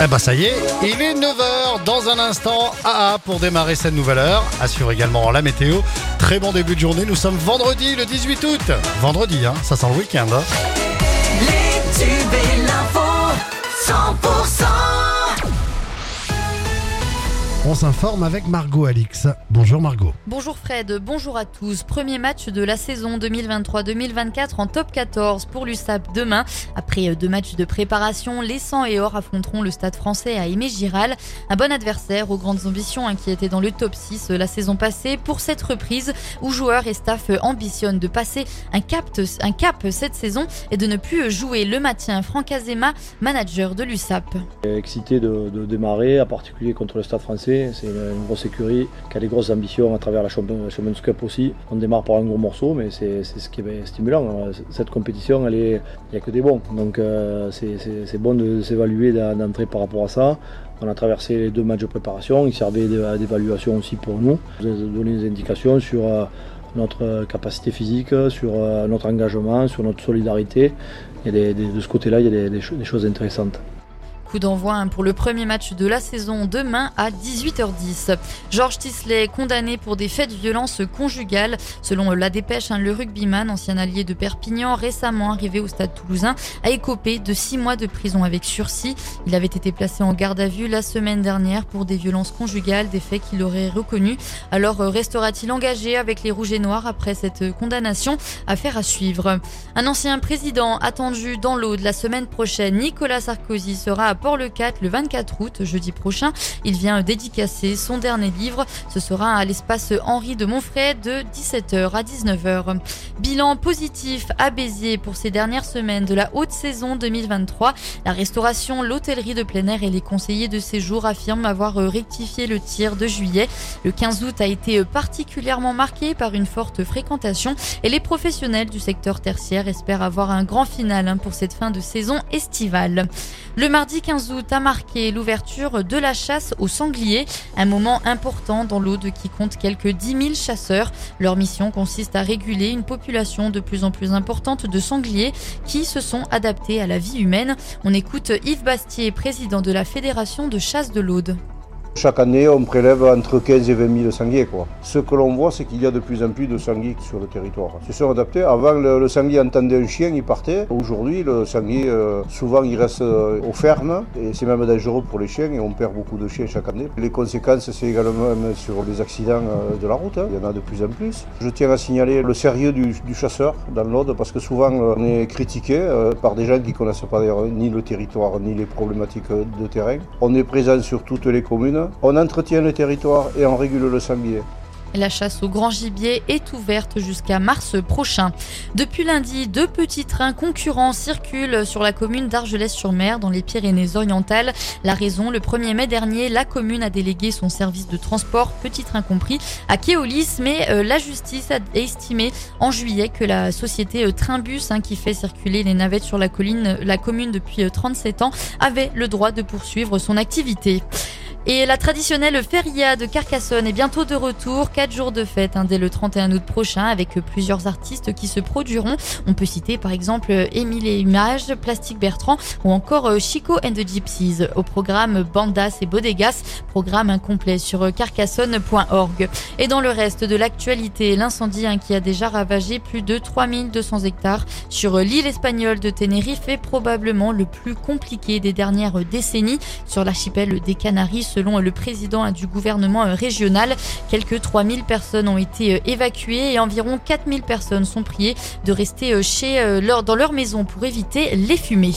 Eh bah ça y est, il est 9h dans un instant. AA pour démarrer cette nouvelle heure. Assure également la météo. Très bon début de journée. Nous sommes vendredi le 18 août. Vendredi, hein, ça sent le week-end. hein. Les On s'informe avec Margot Alix. Bonjour Margot. Bonjour Fred, bonjour à tous. Premier match de la saison 2023-2024 en top 14 pour l'USAP demain. Après deux matchs de préparation, les 100 et Or affronteront le stade français à Aimé Giral. Un bon adversaire aux grandes ambitions hein, qui était dans le top 6 la saison passée pour cette reprise où joueurs et staff ambitionnent de passer un cap, un cap cette saison et de ne plus jouer le maintien. Franck Azema, manager de l'USAP. excité de, de démarrer, en particulier contre le Stade français. C'est une, grosse écurie qui a des grosses ambitions à travers la Champions, Cup aussi. On démarre par un gros morceau, mais c'est ce qui est stimulant. Cette compétition, il n'y a que des bons. Donc euh, c'est- bon de s'évaluer d'en- d'entrer par rapport à ça. On a traversé les deux matchs de préparation, ils servaient d'é- d'évaluation aussi pour nous. Avez donné des indications sur euh, notre capacité physique, sur euh, notre engagement, sur notre solidarité. Il de ce côté-là, il y a des choses intéressantes. Coup d'envoi hein, pour le premier match de la saison demain à 18h10. Georges Tisley condamné pour des faits de violence conjugale. Selon la dépêche, hein, le rugbyman, ancien allié de Perpignan, récemment arrivé au stade toulousain, a écopé de six mois de prison avec sursis. Il avait été placé en garde à vue la semaine dernière pour des violences conjugales, des faits qu'il aurait reconnus. Alors euh, restera-t-il engagé avec les Rouges et Noirs après cette condamnation? Affaire à suivre. Un ancien président attendu dans l'Aude la semaine prochaine, Nicolas Sarkozy, sera à Port-le-Cat le 24 août, jeudi prochain. Il vient dédicacer son dernier livre. Ce sera à l'espace Henri de Montfray de 17h à 19h. Bilan positif à Béziers pour ces dernières semaines de la haute saison 2023. La restauration, l'hôtellerie de plein air et les conseillers de séjour affirment avoir rectifié le tir de juillet. Le 15 août a été particulièrement marqué par une forte fréquentation et les professionnels du secteur tertiaire espèrent avoir un grand final hein, pour cette fin de saison estivale. Le mardi 15 août a marqué l'ouverture de la chasse aux sangliers, un moment important dans l'Aude qui compte quelques 10 000 chasseurs. Leur mission consiste à réguler une population de plus en plus importante de sangliers qui se sont adaptés à la vie humaine. On écoute Yves Bastier, président de la Fédération de chasse de l'Aude. Chaque année, on prélève entre 15 et 20 000 sangliers. Ce que l'on voit, c'est qu'il y a de plus en plus de sangliers sur le territoire. Ils se sont adaptés. Avant, le, le sanglier entendait un chien, il partait. Aujourd'hui, le sanglier, euh, souvent, il reste euh, aux fermes et c'est même dangereux pour les chiens et on perd beaucoup de chiens chaque année. Les conséquences, c'est également sur les accidents euh, de la route. hein. Il y en a de plus en plus. Je tiens à signaler le sérieux du, chasseur dans l'Aude parce que souvent, on est critiqué par des gens qui ne connaissent pas ni le territoire ni les problématiques de terrain. On est présent sur toutes les communes. On entretient le territoire et on régule le sanglier. La chasse au grand gibier est ouverte jusqu'à mars prochain. Depuis lundi, deux petits trains concurrents circulent sur la commune d'Argelès-sur-Mer dans les Pyrénées-Orientales. La raison, le 1er mai dernier, la commune a délégué son service de transport, petit train compris, à Keolis, mais euh, la justice a estimé en juillet que la société euh, Trainbus, hein, qui fait circuler les navettes sur la, colline, la commune depuis euh, 37 ans, avait le droit de poursuivre son activité. Et la traditionnelle feria de Carcassonne est bientôt de retour. Quatre jours de fête hein, dès le 31 août prochain avec plusieurs artistes qui se produiront. On peut citer par exemple Émile et Images, Bertrand ou encore euh, Chico and the Gypsies. Au programme Bandas et Bodegas, programme incomplet sur carcassonne.org. Et dans le reste de l'actualité, l'incendie hein, qui a déjà ravagé plus de 3200 hectares sur l'île espagnole de Tenerife est probablement le plus compliqué des dernières décennies sur l'archipel des Canaries selon le président du gouvernement régional. Quelques 3000 personnes ont été évacuées et environ 4000 personnes sont priées de rester chez leur, dans leur maison pour éviter les fumées.